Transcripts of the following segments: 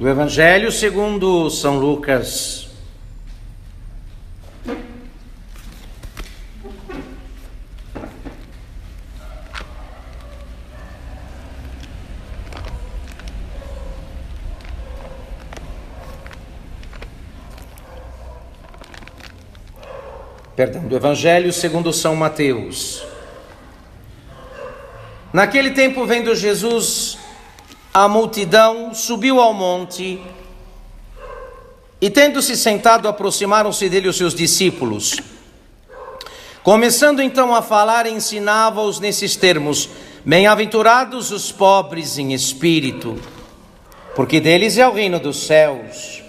do Evangelho segundo São Lucas. Perdão, do Evangelho segundo São Mateus. Naquele tempo, vendo Jesus a multidão, subiu ao monte e, tendo-se sentado, aproximaram-se dele os seus discípulos. Começando então a falar, ensinava-os nesses termos: Bem-aventurados os pobres em espírito, porque deles é o reino dos céus.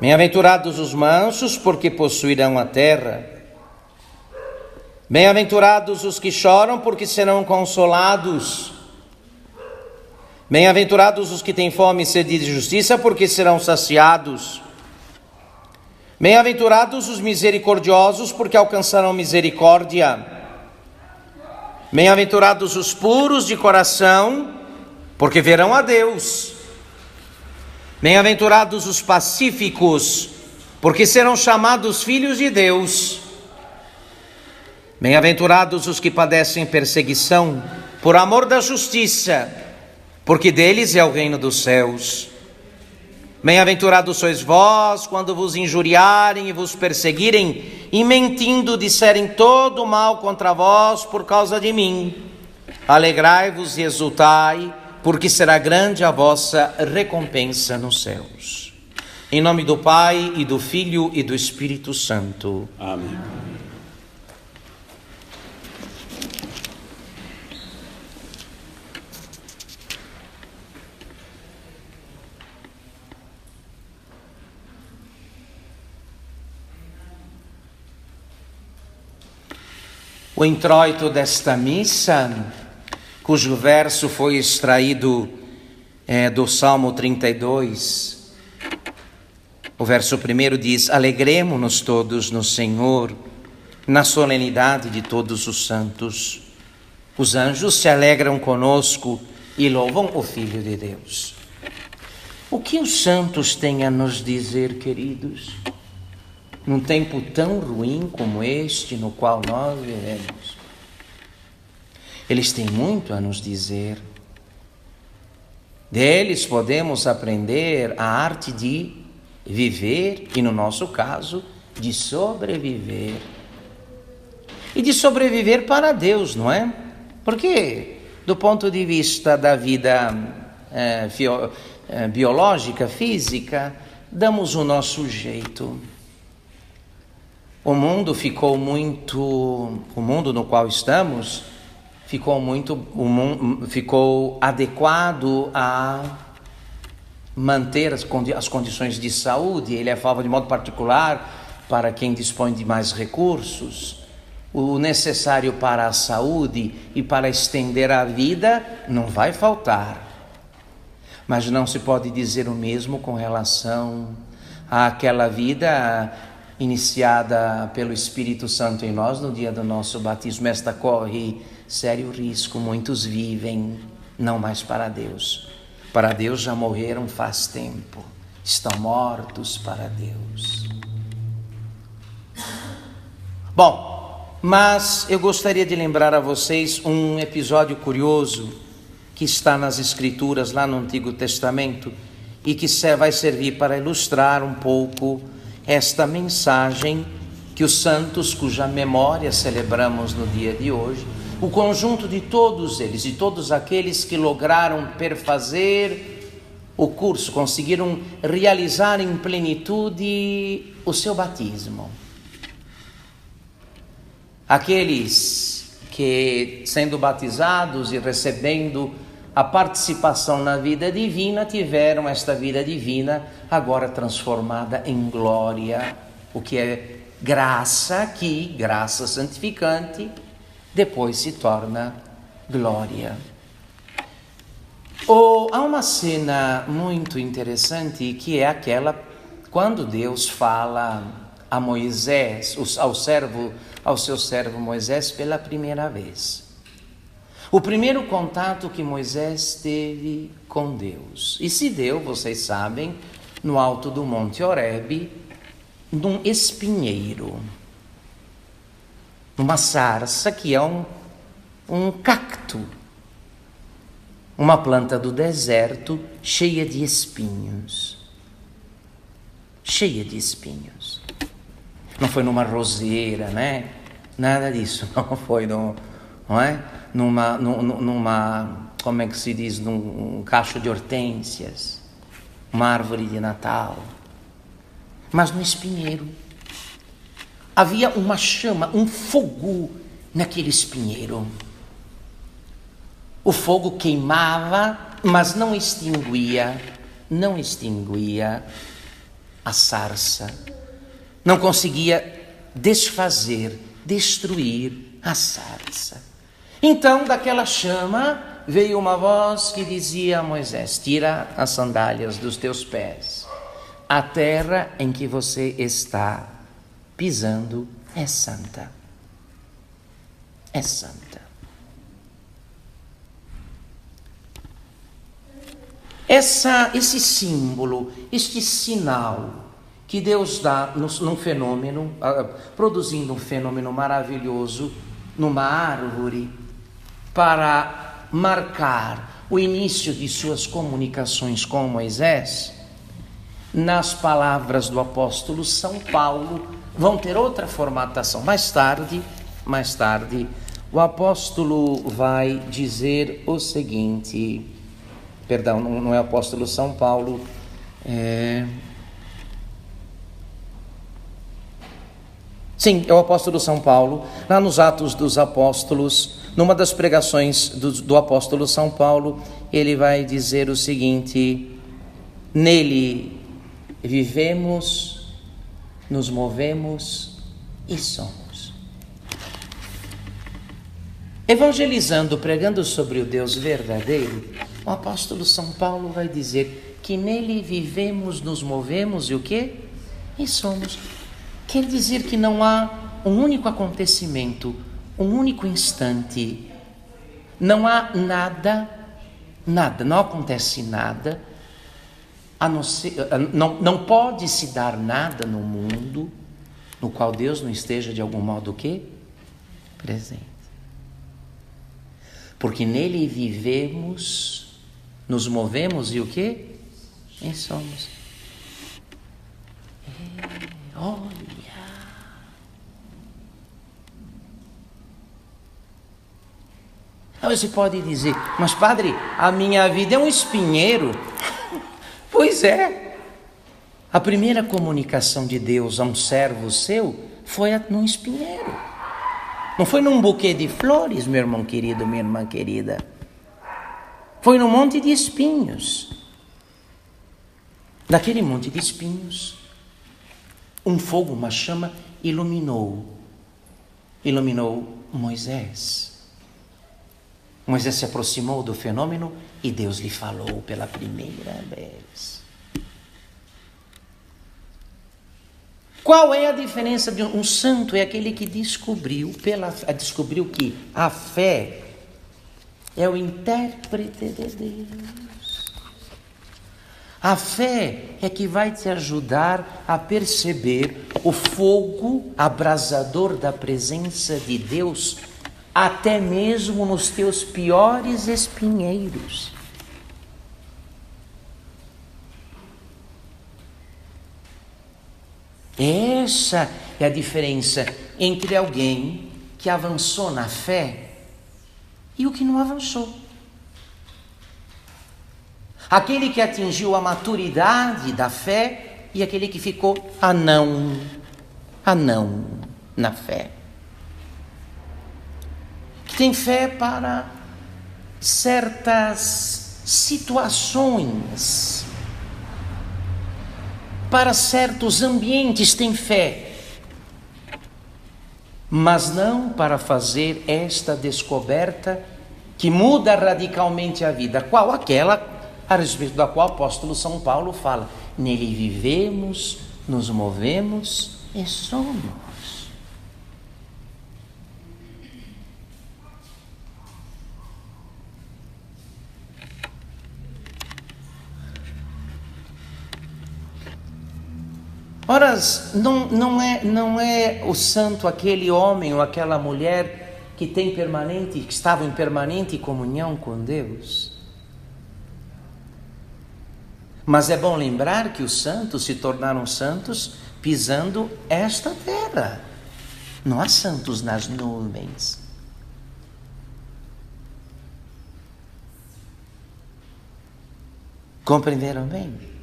Bem-aventurados os mansos, porque possuirão a terra. Bem-aventurados os que choram, porque serão consolados. Bem-aventurados os que têm fome e sede de justiça, porque serão saciados. Bem-aventurados os misericordiosos, porque alcançarão misericórdia. Bem-aventurados os puros de coração, porque verão a Deus. Bem-aventurados os pacíficos, porque serão chamados filhos de Deus. Bem-aventurados os que padecem perseguição por amor da justiça, porque deles é o reino dos céus. Bem-aventurados sois vós quando vos injuriarem e vos perseguirem, e mentindo disserem todo o mal contra vós por causa de mim. Alegrai-vos e exultai, porque será grande a vossa recompensa nos céus. Em nome do Pai e do Filho e do Espírito Santo. Amém. O introito desta missa, cujo verso foi extraído é, do Salmo 32, o verso primeiro diz: Alegremos-nos todos no Senhor, na solenidade de todos os santos. Os anjos se alegram conosco e louvam o Filho de Deus. O que os santos têm a nos dizer, queridos? Num tempo tão ruim como este no qual nós vivemos. Eles têm muito a nos dizer. Deles podemos aprender a arte de viver e, no nosso caso, de sobreviver. E de sobreviver para Deus, não é? Porque, do ponto de vista da vida fio, é, biológica, física, damos o nosso jeito. O mundo ficou muito, o mundo no qual estamos ficou muito, mundo, ficou adequado a manter as, condi as condições de saúde. Ele é falava de modo particular para quem dispõe de mais recursos. O necessário para a saúde e para estender a vida não vai faltar. Mas não se pode dizer o mesmo com relação àquela vida iniciada pelo Espírito Santo em nós no dia do nosso batismo, esta corre sério risco. Muitos vivem não mais para Deus. Para Deus já morreram faz tempo, estão mortos para Deus. Bom, mas eu gostaria de lembrar a vocês um episódio curioso que está nas Escrituras, lá no Antigo Testamento, e que vai servir para ilustrar um pouco esta mensagem que os santos, cuja memória celebramos no dia de hoje, o conjunto de todos eles, de todos aqueles que lograram perfazer o curso, conseguiram realizar em plenitude o seu batismo. Aqueles que, sendo batizados e recebendo a participação na vida divina, tiveram esta vida divina agora transformada em glória, o que é graça aqui, graça santificante, depois se torna glória. Oh, há uma cena muito interessante que é aquela quando Deus fala a Moisés, ao servo, ao seu servo Moisés pela primeira vez. O primeiro contato que Moisés teve com Deus. E se deu, vocês sabem, no alto do Monte Horebe, num espinheiro, numa sarça que é um, um cacto, uma planta do deserto cheia de espinhos. Cheia de espinhos. Não foi numa roseira, né? Nada disso, não foi no, não é? Numa, numa, como é que se diz, num um cacho de hortênsias, uma árvore de Natal, mas no espinheiro. Havia uma chama, um fogo naquele espinheiro. O fogo queimava, mas não extinguia, não extinguia a sarça. Não conseguia desfazer, destruir a sarça. Então, daquela chama veio uma voz que dizia a Moisés: Tira as sandálias dos teus pés. A terra em que você está pisando é santa. É santa. Essa, esse símbolo, este sinal que Deus dá num fenômeno, produzindo um fenômeno maravilhoso numa árvore, para marcar o início de suas comunicações com Moisés, nas palavras do apóstolo São Paulo, vão ter outra formatação. Mais tarde, mais tarde, o apóstolo vai dizer o seguinte, perdão, não é o apóstolo São Paulo, é, Sim, é o apóstolo São Paulo, lá nos Atos dos Apóstolos, numa das pregações do, do, apóstolo São Paulo, ele vai dizer o seguinte: Nele vivemos, nos movemos e somos. Evangelizando, pregando sobre o Deus verdadeiro, o apóstolo São Paulo vai dizer que nele vivemos, nos movemos e o que? E somos. Quer dizer que não há um único acontecimento, um único instante, não há nada, nada, não acontece nada, não, ser, não, não pode se dar nada no mundo no qual Deus não esteja de algum modo o quê? Presente. Porque nele vivemos, nos movemos e o quê? E somos. É, olha. Aí você pode dizer, mas padre, a minha vida é um espinheiro. pois é. A primeira comunicação de Deus a um servo seu foi num espinheiro. Não foi num buquê de flores, meu irmão querido, minha irmã querida. Foi num monte de espinhos. Daquele monte de espinhos, um fogo, uma chama, iluminou. Iluminou Moisés. Moisés se aproximou do fenômeno e Deus lhe falou pela primeira vez. Qual é a diferença de um, santo? É aquele que descobriu, pela, descobriu que a fé é o intérprete de Deus. A fé é que vai te ajudar a perceber o fogo abrasador da presença de Deus até mesmo nos teus piores espinheiros. Essa é a diferença entre alguém que avançou na fé e o que não avançou. Aquele que atingiu a maturidade da fé e aquele que ficou anão, anão na fé tem fé para certas situações, para certos ambientes, tem fé, mas não para fazer esta descoberta que muda radicalmente a vida. Qual aquela a respeito da qual o apóstolo São Paulo fala: nele vivemos, nos movemos e somos. Ora, não, não, é, não é o santo aquele homem ou aquela mulher que tem permanente, que estava em permanente comunhão com Deus. Mas é bom lembrar que os santos se tornaram santos pisando esta terra. Não há santos nas nuvens. Compreenderam bem?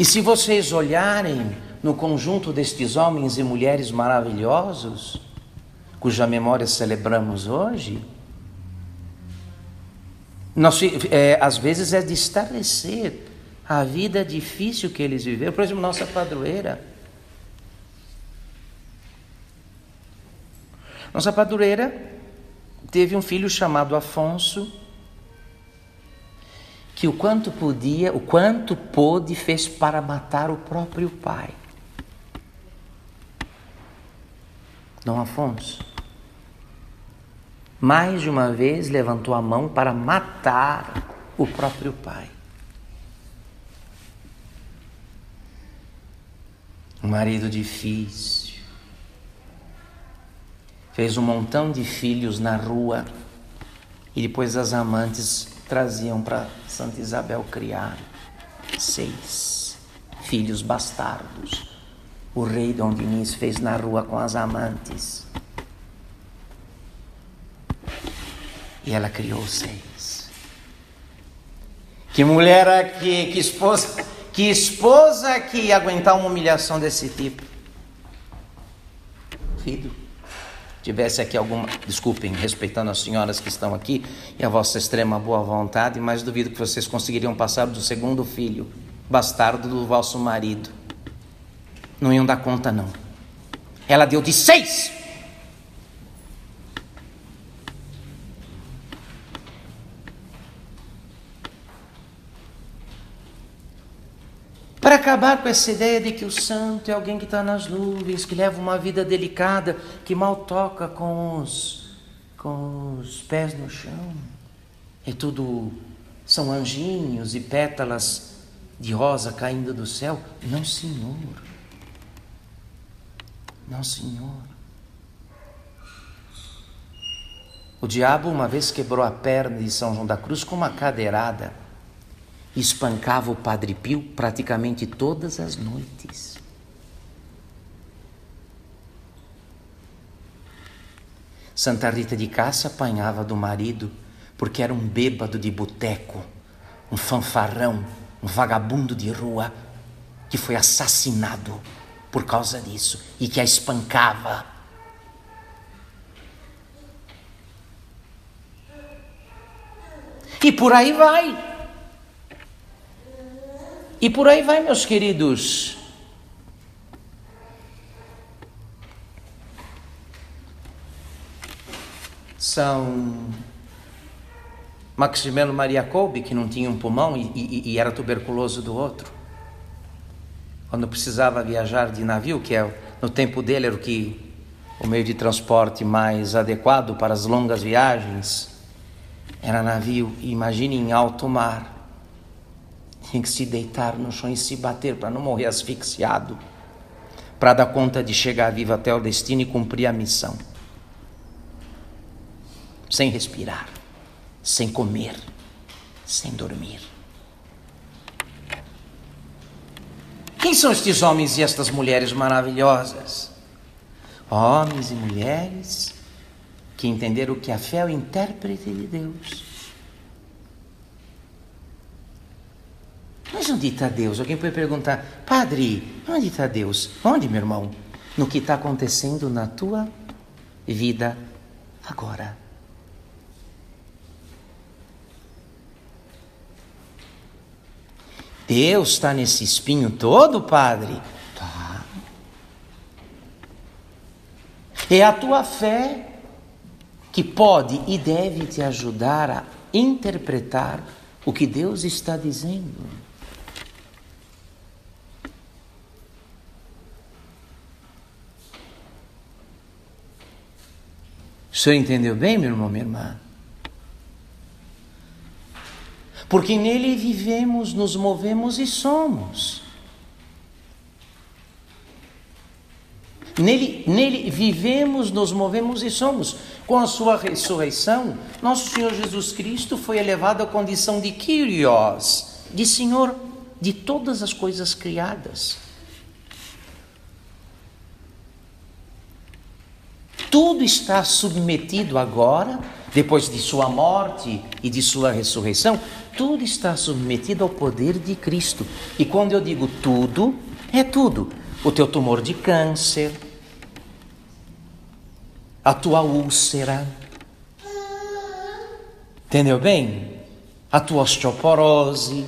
E se vocês olharem no conjunto destes homens e mulheres maravilhosos, cuja memória celebramos hoje, nós, é, às vezes é de estabelecer a vida difícil que eles viveram. Por exemplo, nossa padroeira. Nossa padroeira teve um filho chamado Afonso, que o quanto podia, o quanto pôde, fez para matar o próprio pai. Dom Afonso, mais de uma vez levantou a mão para matar o próprio pai. Um marido difícil. Fez um montão de filhos na rua e depois as amantes traziam para Santa Isabel criar seis filhos bastardos. O rei Dom Diniz fez na rua com as amantes. E ela criou seis. Que mulher aqui, que esposa, que esposa que ia aguentar uma humilhação desse tipo? Filho tivesse aqui alguma, desculpem, respeitando as senhoras que estão aqui e a vossa extrema boa vontade, mas duvido que vocês conseguiriam passar do segundo filho, bastardo do vosso marido. Não iam dar conta, não. Ela deu de seis. Para acabar com essa ideia de que o santo é alguém que está nas nuvens, que leva uma vida delicada, que mal toca com os, com os pés no chão. É tudo, são anjinhos e pétalas de rosa caindo do céu. Não, senhor. Não, senhor. O diabo uma vez quebrou a perna de São João da Cruz com uma cadeirada espancava o Padre Pio praticamente todas as noites. Santa Rita de Cássia apanhava do marido porque era um bêbado de boteco, um fanfarrão, um vagabundo de rua que foi assassinado por causa disso e que a espancava. E por aí vai. E por aí vai, meus queridos. São Maximiliano Maria Kolbe, que não tinha um pulmão e, e, e, era tuberculoso do outro. Quando precisava viajar de navio, que é, no tempo dele era o que o meio de transporte mais adequado para as longas viagens, era navio. Imagine em alto mar tinha que se deitar no chão e se bater para não morrer asfixiado, para dar conta de chegar vivo até o destino e cumprir a missão. Sem respirar, sem comer, sem dormir. Quem são estes homens e estas mulheres maravilhosas? Homens e mulheres que entenderam que a fé é o intérprete de Deus Mas onde está Deus? Alguém pode perguntar, Padre, onde está Deus? Onde, meu irmão? No que está acontecendo na tua vida agora. Deus está nesse espinho todo, Padre? Tá. É a tua fé que pode e deve te ajudar a interpretar o que Deus está dizendo. Senhor entendeu bem, meu irmão, minha irmã? Porque nele vivemos, nos movemos e somos. Nele, nele vivemos, nos movemos e somos. Com a sua ressurreição, nosso Senhor Jesus Cristo foi elevado à condição de Kyrios, de Senhor de todas as coisas criadas. Tudo está submetido agora, depois de sua morte e de sua ressurreição, tudo está submetido ao poder de Cristo. E quando eu digo tudo, é tudo. O teu tumor de câncer, a tua úlcera, entendeu bem? A tua osteoporose,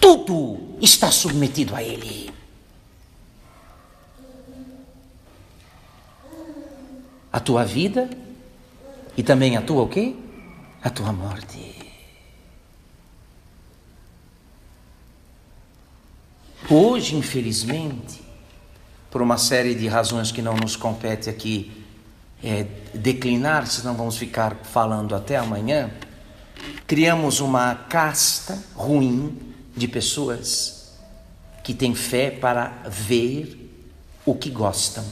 tudo está submetido a Ele. Tua vida e também a tua o quê? A tua morte. Hoje, infelizmente, por uma série de razões que não nos compete aqui é, declinar, senão vamos ficar falando até amanhã, criamos uma casta ruim de pessoas que têm fé para ver o que gostam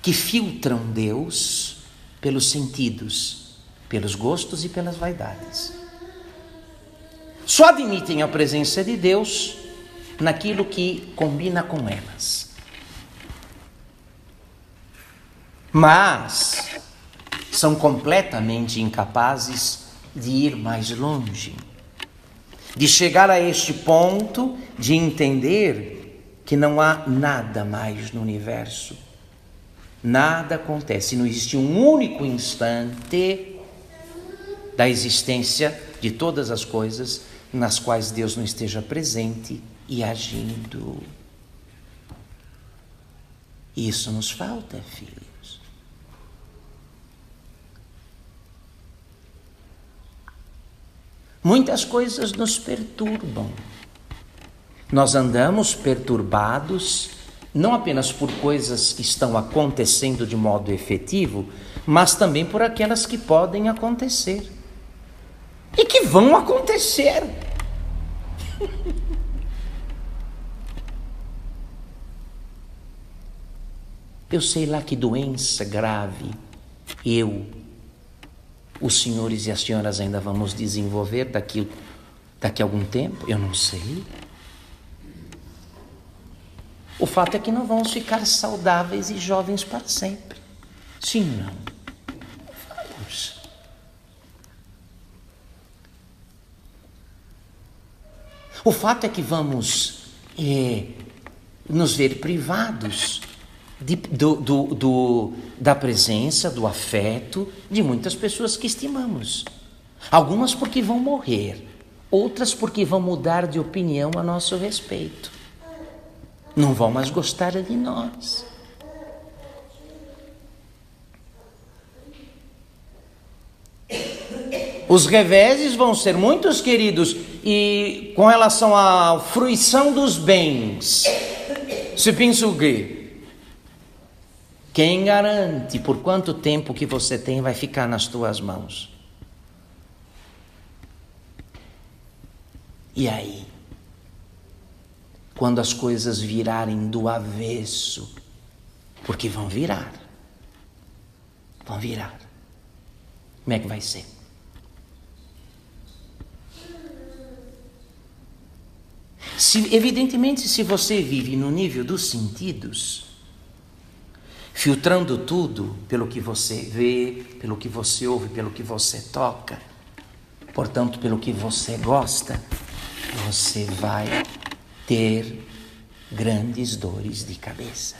que filtram Deus pelos sentidos, pelos gostos e pelas vaidades. Só admitem a presença de Deus naquilo que combina com elas. Mas são completamente incapazes de ir mais longe, de chegar a este ponto de entender que não há nada mais no universo nada acontece. Não existe um único instante da existência de todas as coisas nas quais Deus não esteja presente e agindo. Isso nos falta, filhos. Muitas coisas nos perturbam. Nós andamos perturbados não apenas por coisas que estão acontecendo de modo efetivo, mas também por aquelas que podem acontecer e que vão acontecer. Eu sei lá que doença grave eu, os senhores e as senhoras ainda vamos desenvolver daqui, daqui a algum tempo, eu não sei. O fato é que não vamos ficar saudáveis e jovens para sempre. Sim, não. Vamos. O fato é que vamos é, nos ver privados de, do, do, do, da presença, do afeto de muitas pessoas que estimamos. Algumas porque vão morrer, outras porque vão mudar de opinião a nosso respeito não vão mais gostar de nós. Os reveses vão ser muitos, queridos, e com relação à fruição dos bens, se pensa o quê? Quem garante por quanto tempo que você tem vai ficar nas tuas mãos? E aí? Quando as coisas virarem do avesso, porque vão virar. Vão virar. Como é que vai ser? Se, evidentemente, se você vive no nível dos sentidos, filtrando tudo pelo que você vê, pelo que você ouve, pelo que você toca, portanto, pelo que você gosta, você vai ter grandes dores de cabeça.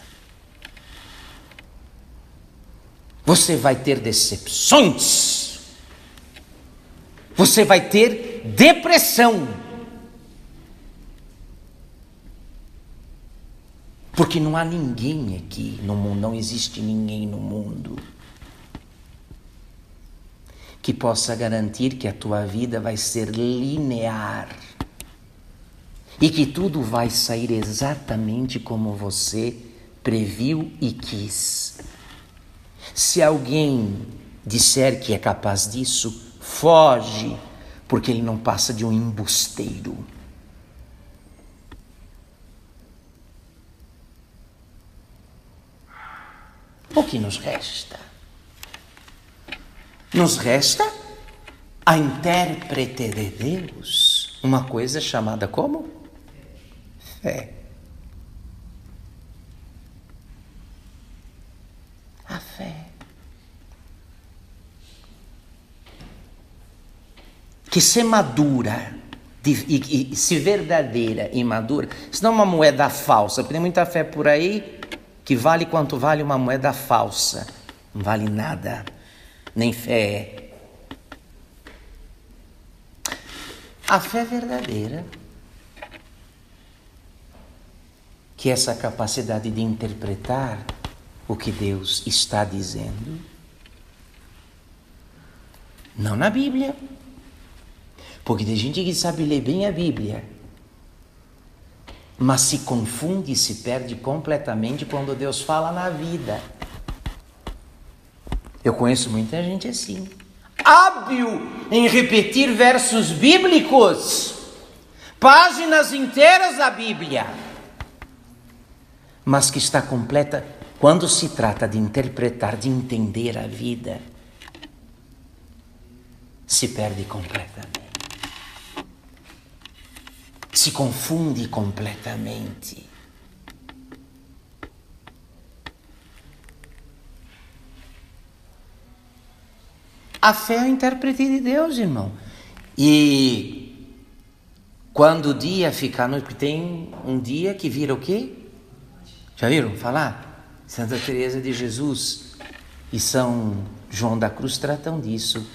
Você vai ter decepções. Você vai ter depressão. Porque não há ninguém aqui no mundo, não existe ninguém no mundo que possa garantir que a tua vida vai ser linear e que tudo vai sair exatamente como você previu e quis. Se alguém disser que é capaz disso, foge, porque ele não passa de um embusteiro. O que nos resta? Nos resta a intérprete de Deus, uma coisa chamada como? Fé. A fé. Que se madura, e, e, se verdadeira e madura, senão uma moeda falsa, tem muita fé por aí que vale quanto vale uma moeda falsa, não vale nada, nem fé. A fé verdadeira, que essa capacidade de interpretar o que Deus está dizendo, não na Bíblia, porque tem gente que sabe ler bem a Bíblia, mas se confunde e se perde completamente quando Deus fala na vida. Eu conheço muita gente assim, hábil em repetir versos bíblicos, páginas inteiras da Bíblia, mas que está completa quando se trata de interpretar, de entender a vida, se perde completamente se confunde completamente. A fé é o intérprete de Deus, irmão. E quando o dia fica noite, tem um dia que vira o quê? Já viram falar? Santa Teresa de Jesus e São João da Cruz tratam disso,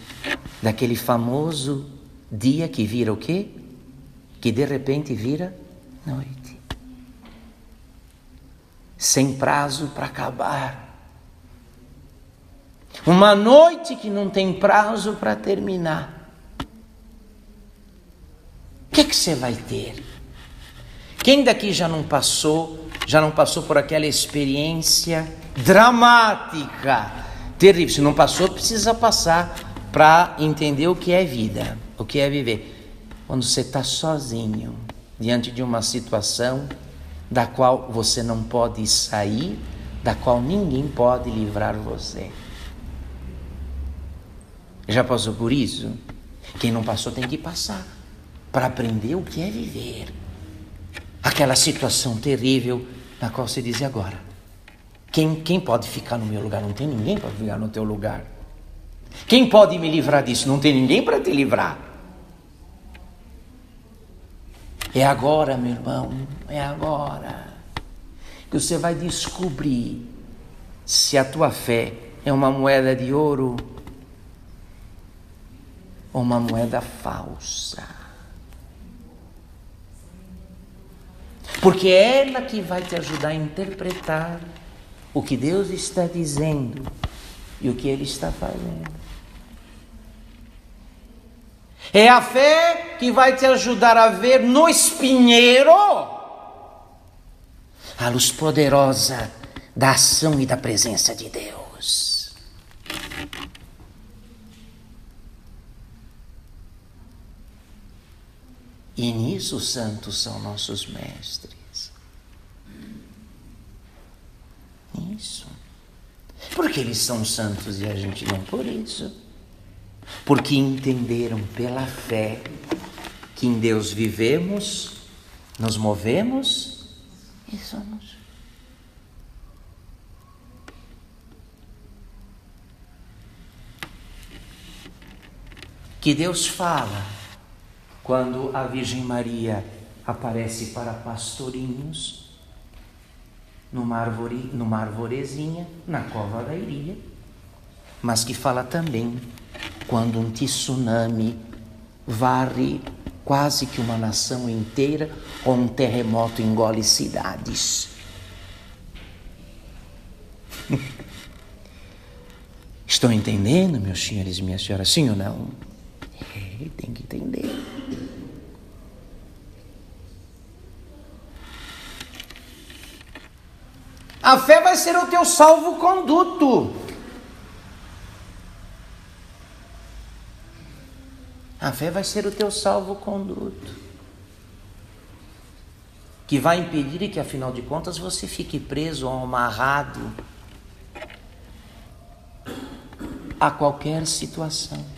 daquele famoso dia que vira o quê? que de repente vira noite. Sem prazo para acabar. Uma noite que não tem prazo para terminar. O que, que você vai ter? Quem daqui já não passou, já não passou por aquela experiência dramática, terrível? Se não passou, precisa passar para entender o que é vida, o que é viver quando você está sozinho diante de uma situação da qual você não pode sair, da qual ninguém pode livrar você. Já passou por isso? Quem não passou tem que passar para aprender o que é viver. Aquela situação terrível na qual você diz agora. Quem, quem pode ficar no meu lugar? Não tem ninguém para ficar no teu lugar. Quem pode me livrar disso? Não tem ninguém para te livrar. É agora, meu irmão, é agora que você vai descobrir se a tua fé é uma moeda de ouro ou uma moeda falsa. Porque é ela que vai te ajudar a interpretar o que Deus está dizendo e o que Ele está fazendo. É a fé que vai te ajudar a ver no espinheiro a luz poderosa da ação e da presença de Deus. E nisso os santos são nossos mestres. Nisso. Porque eles são santos e a gente não por isso porque entenderam pela fé que em Deus vivemos, nos movemos e somos. Que Deus fala quando a Virgem Maria aparece para pastorinhos numa, árvore, numa arvorezinha na cova da Iria, mas que fala também quando um tsunami varre quase que uma nação inteira ou um terremoto engole cidades. Estão entendendo, meus senhores e minhas senhoras, sim ou não? É, tem que entender. A fé vai ser o teu salvo-conduto. A fé vai ser o teu salvo-conduto. Que vai impedir que, afinal de contas, você fique preso ou amarrado a qualquer situação.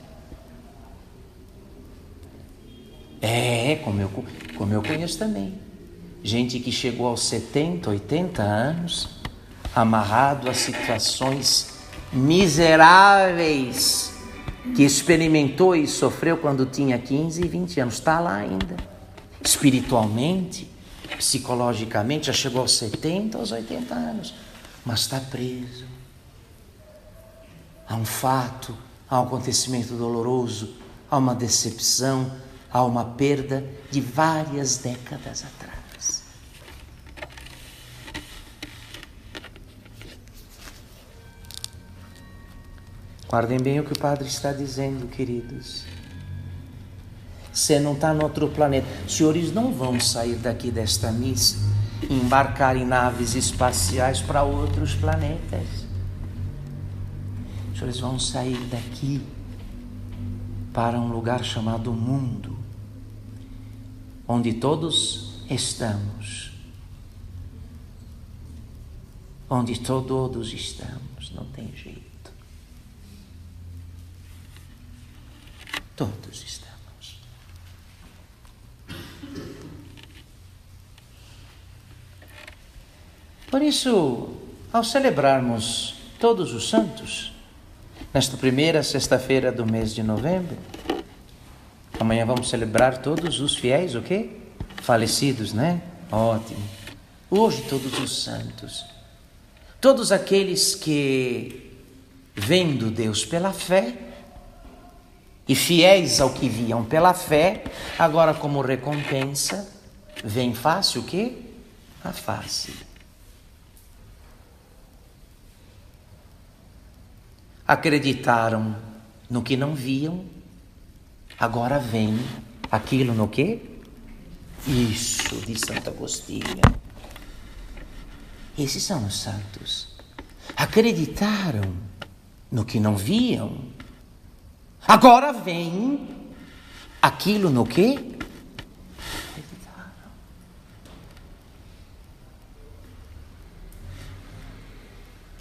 É, como eu, como eu conheço também. Gente que chegou aos 70, 80 anos, amarrado a situações miseráveis que experimentou e sofreu quando tinha 15 e 20 anos. Está lá ainda. Espiritualmente, psicologicamente, já chegou aos 70, aos 80 anos, mas está preso. Há um fato, há um acontecimento doloroso, há uma decepção, há uma perda de várias décadas atrás. Guardem bem o que o Padre está dizendo, queridos. Você não está no outro planeta. Senhores não vão sair daqui desta missa e embarcar em naves espaciais para outros planetas. Senhores vão sair daqui para um lugar chamado mundo, onde todos estamos. Onde todos estamos, não tem jeito. Todos estamos. Por isso, ao celebrarmos todos os santos, nesta primeira sexta-feira do mês de novembro, amanhã vamos celebrar todos os fiéis, o? Falecidos, né? Ótimo. Hoje todos os santos. Todos aqueles que, vendo Deus pela fé, e fiéis ao que viam pela fé, agora como recompensa, vem face o quê? A face. Acreditaram no que não viam, agora vem aquilo no quê? Isso, de Santo Agostinho. Esses são os santos. Acreditaram no que não viam, Agora vem aquilo no que?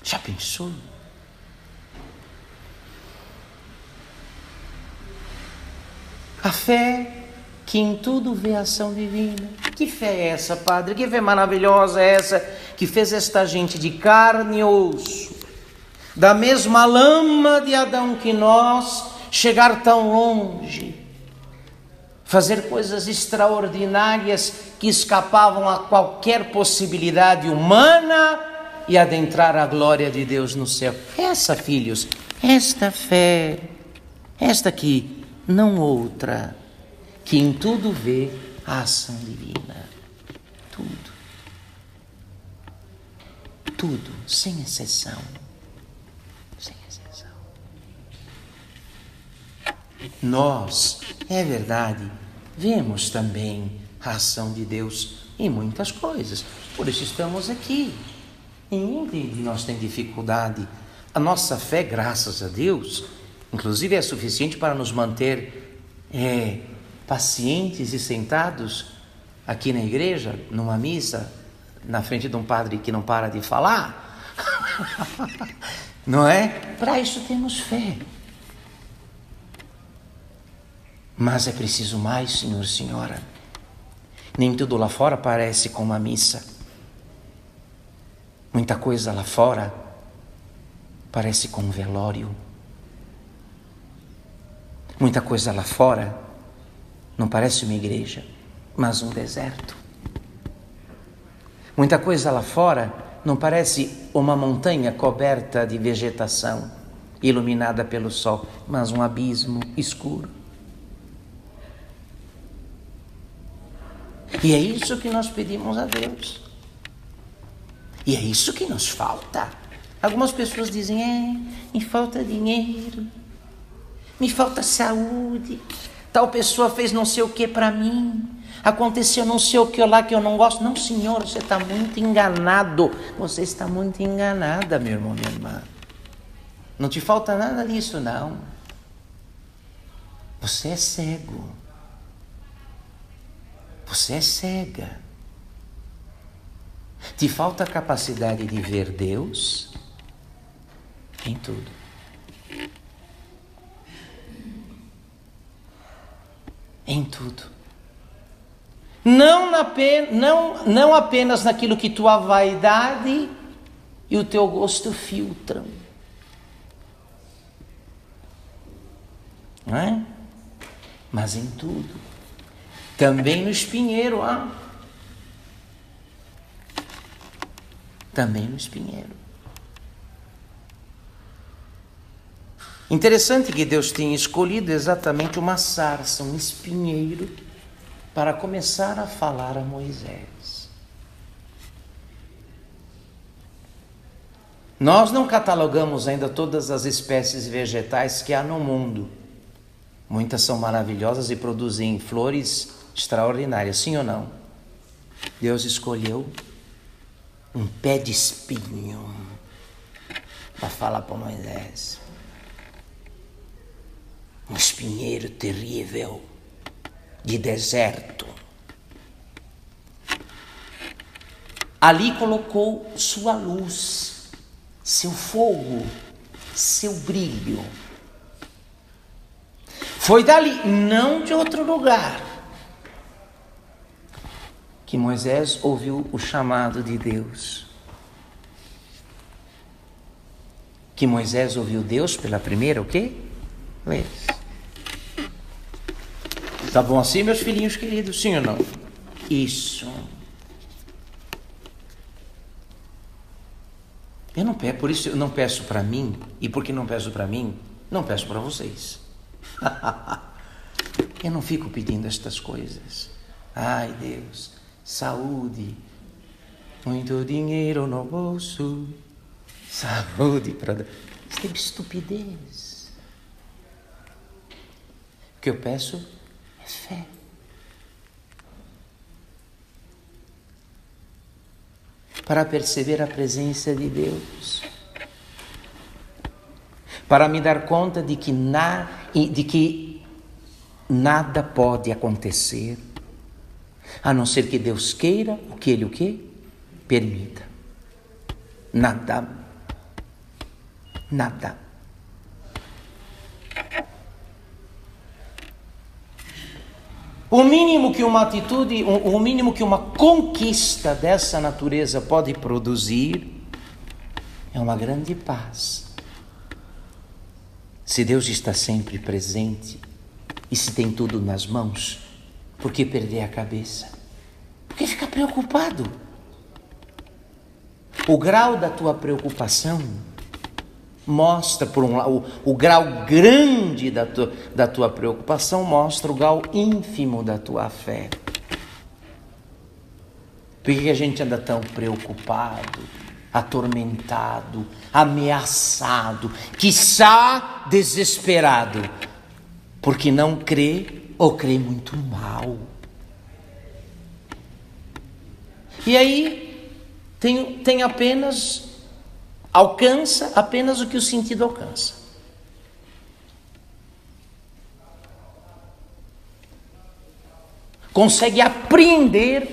Já pensou? A fé que em tudo vê a ação divina. Que fé é essa, Padre? Que fé maravilhosa é essa que fez esta gente de carne e osso, da mesma lama de Adão que nós, chegar tão longe, fazer coisas extraordinárias que escapavam a qualquer possibilidade humana e adentrar a glória de Deus no céu. Essa, filhos, esta fé, esta aqui, não outra, que em tudo vê a ação divina. Tudo. Tudo, sem exceção. Nós, é verdade, vemos também a ação de Deus em muitas coisas. Por isso estamos aqui. Nenhum de nós tem dificuldade. A nossa fé, graças a Deus, inclusive é suficiente para nos manter é, pacientes e sentados aqui na igreja, numa missa, na frente de um padre que não para de falar. não é? Para isso temos fé. Mas é preciso mais, senhor senhora. Nem tudo lá fora parece com uma missa. Muita coisa lá fora parece com um velório. Muita coisa lá fora não parece uma igreja, mas um deserto. Muita coisa lá fora não parece uma montanha coberta de vegetação, iluminada pelo sol, mas um abismo escuro. E é isso que nós pedimos a Deus. E é isso que nos falta. Algumas pessoas dizem: é, me falta dinheiro, me falta saúde, tal pessoa fez não sei o que para mim, aconteceu não sei o que lá que eu não gosto. Não, senhor, você está muito enganado. Você está muito enganada, meu irmão, minha irmã. Não te falta nada disso, não. Você é cego. Você é cega. Te falta a capacidade de ver Deus em tudo. Em tudo. Não, na, não, não apenas naquilo que tua vaidade e o teu gosto filtram. Não é? Mas em tudo. Também no espinheiro, ah. Também no espinheiro. Interessante que Deus tenha escolhido exatamente uma sarça, um espinheiro, para começar a falar a Moisés. Nós não catalogamos ainda todas as espécies vegetais que há no mundo. Muitas são maravilhosas e produzem flores extraordinárias, sim ou não? Deus escolheu um pé de espinho para falar para Moisés. Um espinheiro terrível de deserto. Ali colocou sua luz, seu fogo, seu brilho. Foi dali, não de outro lugar, que Moisés ouviu o chamado de Deus. Que Moisés ouviu Deus pela primeira o quê? Vez. Tá bom assim, meus filhinhos queridos? Sim ou não? Isso. Eu não peço, por isso eu não peço para mim, e porque não peço para mim, não peço para vocês. Eu não fico pedindo estas coisas. Ai, Deus, saúde, muito dinheiro no bolso, saúde para. Isso é estupidez. Que eu peço é fé. Para perceber a presença de Deus para me dar conta de que, na, de que nada pode acontecer a não ser que Deus queira o que Ele o que permita. Nada. Nada. O mínimo que uma atitude, o mínimo que uma conquista dessa natureza pode produzir é uma grande paz se Deus está sempre presente e se tem tudo nas mãos, por que perder a cabeça? Por que ficar preocupado? O grau da tua preocupação mostra, por um lado, o, o grau grande da tua, da tua preocupação mostra o grau ínfimo da tua fé. Por que a gente anda tão preocupado? atormentado, ameaçado, quiçá desesperado, porque não crê ou crê muito mal. E aí tem, tem apenas, alcança apenas o que o sentido alcança. Consegue apreender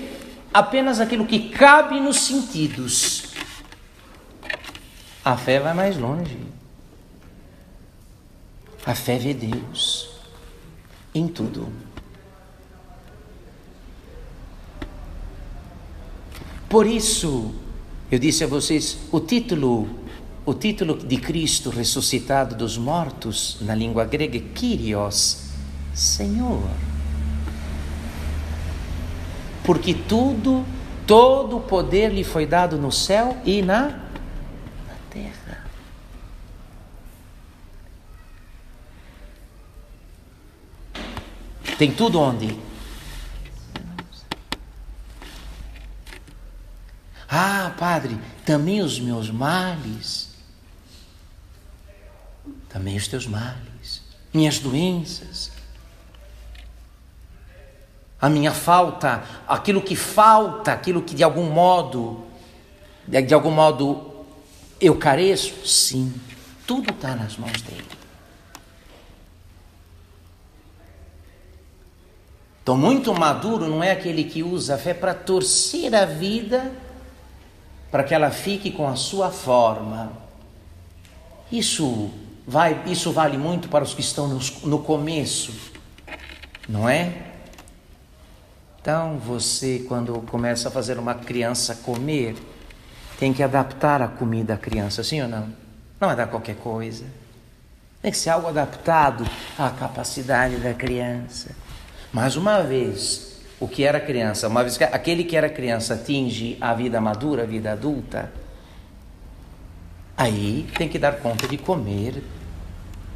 apenas aquilo que cabe nos sentidos a fé vai mais longe. A fé vê Deus em tudo. Por isso, eu disse a vocês, o título, o título de Cristo ressuscitado dos mortos, na língua grega, Kyrios, Senhor. Porque tudo, todo o poder lhe foi dado no céu e na terra. Tem tudo onde? Ah, Padre, também os meus males. Também os teus males, minhas doenças, a minha falta, aquilo que falta, aquilo que de algum modo, de algum modo eu careço? Sim. Tudo está nas mãos dele. Então, muito maduro não é aquele que usa a fé para torcer a vida para que ela fique com a sua forma. Isso vai, isso vale muito para os que estão no, no começo, não é? Então, você, quando começa a fazer uma criança comer, tem que adaptar a comida à criança, sim ou não? Não é dar qualquer coisa. Tem que ser algo adaptado à capacidade da criança. Mais uma vez, o que era criança, uma vez que aquele que era criança atinge a vida madura, a vida adulta, aí tem que dar conta de comer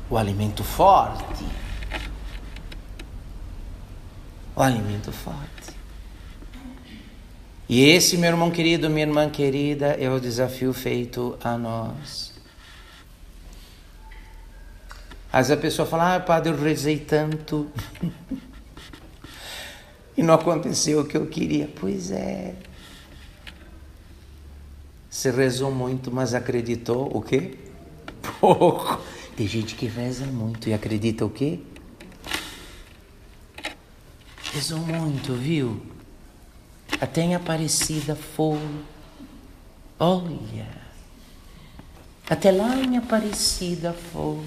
o alimento forte. O alimento forte. E esse, meu irmão querido, minha irmã querida, é o desafio feito a nós. Às vezes a pessoa fala, ah, padre, eu rezei tanto. e não aconteceu o que eu queria. Pois é. Você rezou muito, mas acreditou o quê? Pouco. Tem gente que reza muito e acredita o quê? Rezou muito, viu? Até em Aparecida foi. Olha. Até lá em Aparecida foi.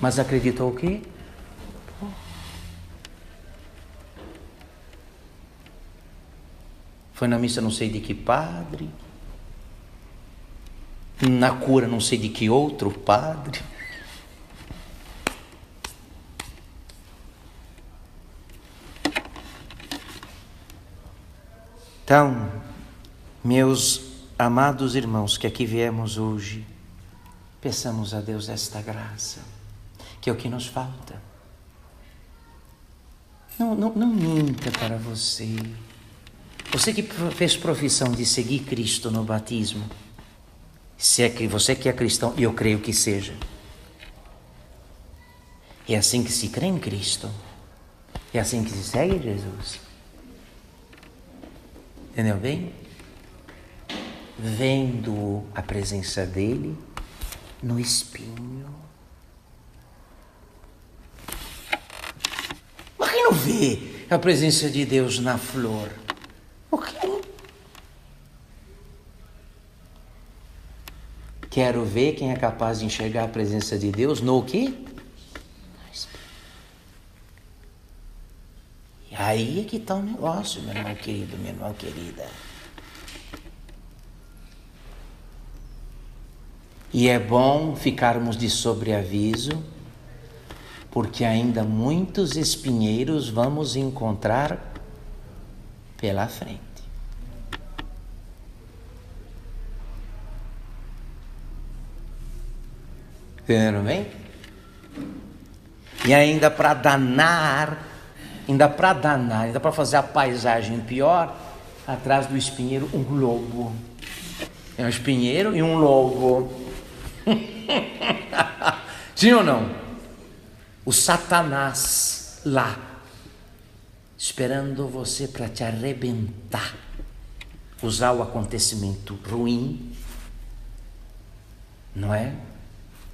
Mas acreditou o quê? Foi na missa não sei de que padre. Na cura não sei de que outro padre. Então, meus amados irmãos que aqui viemos hoje, peçamos a Deus esta graça, que é o que nos falta. Não, não, não minta para você. Você que fez profissão de seguir Cristo no batismo, se é que você que é cristão, e eu creio que seja. É assim que se crê em Cristo. É assim que se segue Jesus. Entendeu bem? Vendo a presença dele no espinho. Mas quem não vê a presença de Deus na flor? O que? Quero ver quem é capaz de enxergar a presença de Deus no quê? E aí é que está o negócio, meu irmão querido, minha irmã querida. E é bom ficarmos de sobreaviso, porque ainda muitos espinheiros vamos encontrar pela frente. Entenderam bem? E ainda para danar, ainda para danar, ainda para fazer a paisagem pior, atrás do espinheiro um lobo. É um espinheiro e um lobo. Sim ou não? O Satanás lá esperando você para te arrebentar, usar o acontecimento ruim, não é?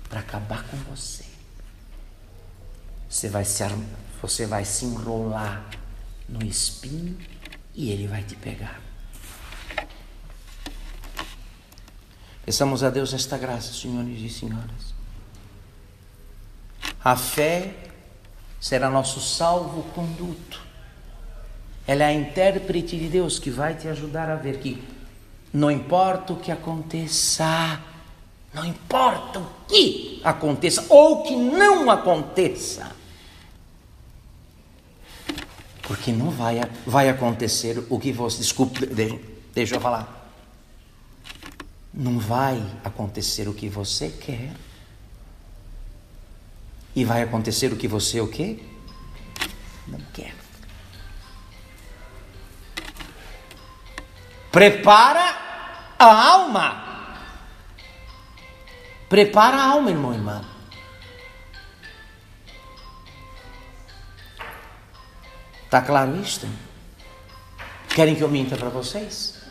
Para acabar com você. Você vai, se, você vai se enrolar no espinho e ele vai te pegar. Peçamos a Deus esta graça, senhores e senhoras. A fé será nosso salvo-conduto ela é a intérprete de Deus que vai te ajudar a ver que não importa o que aconteça, não importa o que aconteça ou que não aconteça, porque não vai, vai acontecer o que você. Desculpe, deixa, deixa eu falar. Não vai acontecer o que você quer. E vai acontecer o que você o quê? Não quer. Prepara a alma. Prepara a alma, irmão e irmã. Está claro isto? Querem que eu minta para vocês?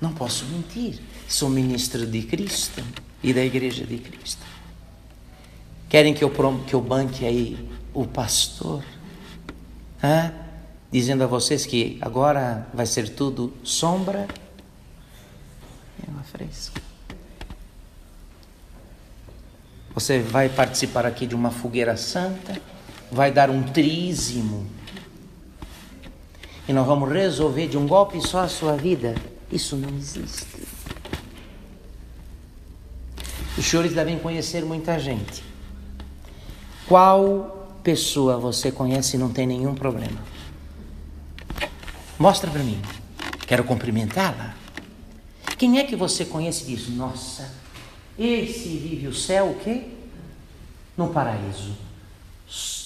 Não posso mentir. Sou ministro de Cristo e da Igreja de Cristo. Querem que eu, que eu banque aí o pastor? Hã? Dizendo a vocês que agora vai ser tudo sombra e uma fresca. Você vai participar aqui de uma fogueira santa, vai dar um trízimo. E nós vamos resolver de um golpe só a sua vida. Isso não existe. Os senhores devem conhecer muita gente. Qual pessoa você conhece e não tem nenhum problema? Mostra para mim. Quero cumprimentá-la. Quem é que você conhece e diz: Nossa, esse vive o céu o quê? No paraíso.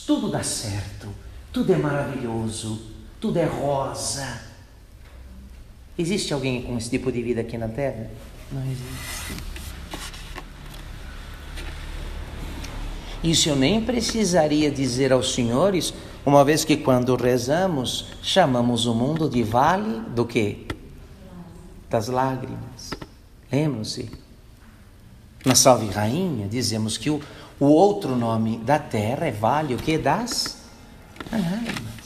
Tudo dá certo, tudo é maravilhoso, tudo é rosa. Existe alguém com esse tipo de vida aqui na Terra? Não existe. Isso eu nem precisaria dizer aos senhores, uma vez que quando rezamos, chamamos o mundo de vale do quê? Das lágrimas. Lembram-se? Na Salve Rainha, dizemos que o, o outro nome da terra é vale o que? Das lágrimas.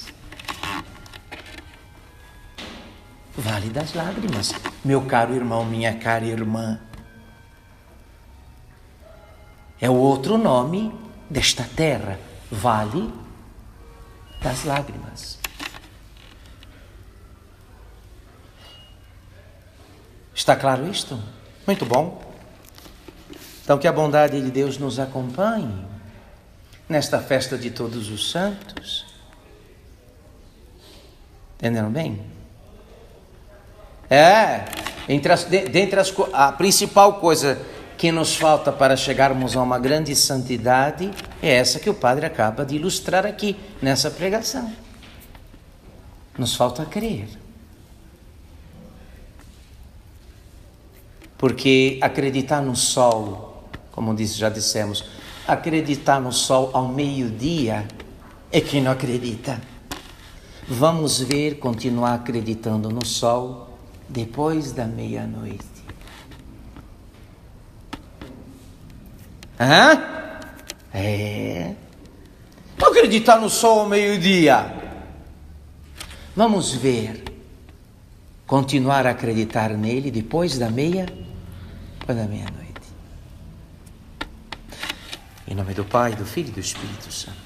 Vale das lágrimas. Meu caro irmão, minha cara irmã. É o outro nome desta terra. Vale das lágrimas. Está claro isto? Muito bom. Então, que a bondade de Deus nos acompanhe nesta festa de todos os santos. Entenderam bem? É, entre as, dentre as, a principal coisa que nos falta para chegarmos a uma grande santidade é essa que o Padre acaba de ilustrar aqui nessa pregação. Nos falta crer. Porque acreditar no sol como disse, já dissemos, acreditar no sol ao meio-dia é quem não acredita. Vamos ver continuar acreditando no sol depois da meia-noite. Hã? É. Acreditar no sol ao meio-dia. Vamos ver. Continuar a acreditar nele depois da meia, depois da meia-noite. Em nome do Pai, do Filho e do Espírito Santo.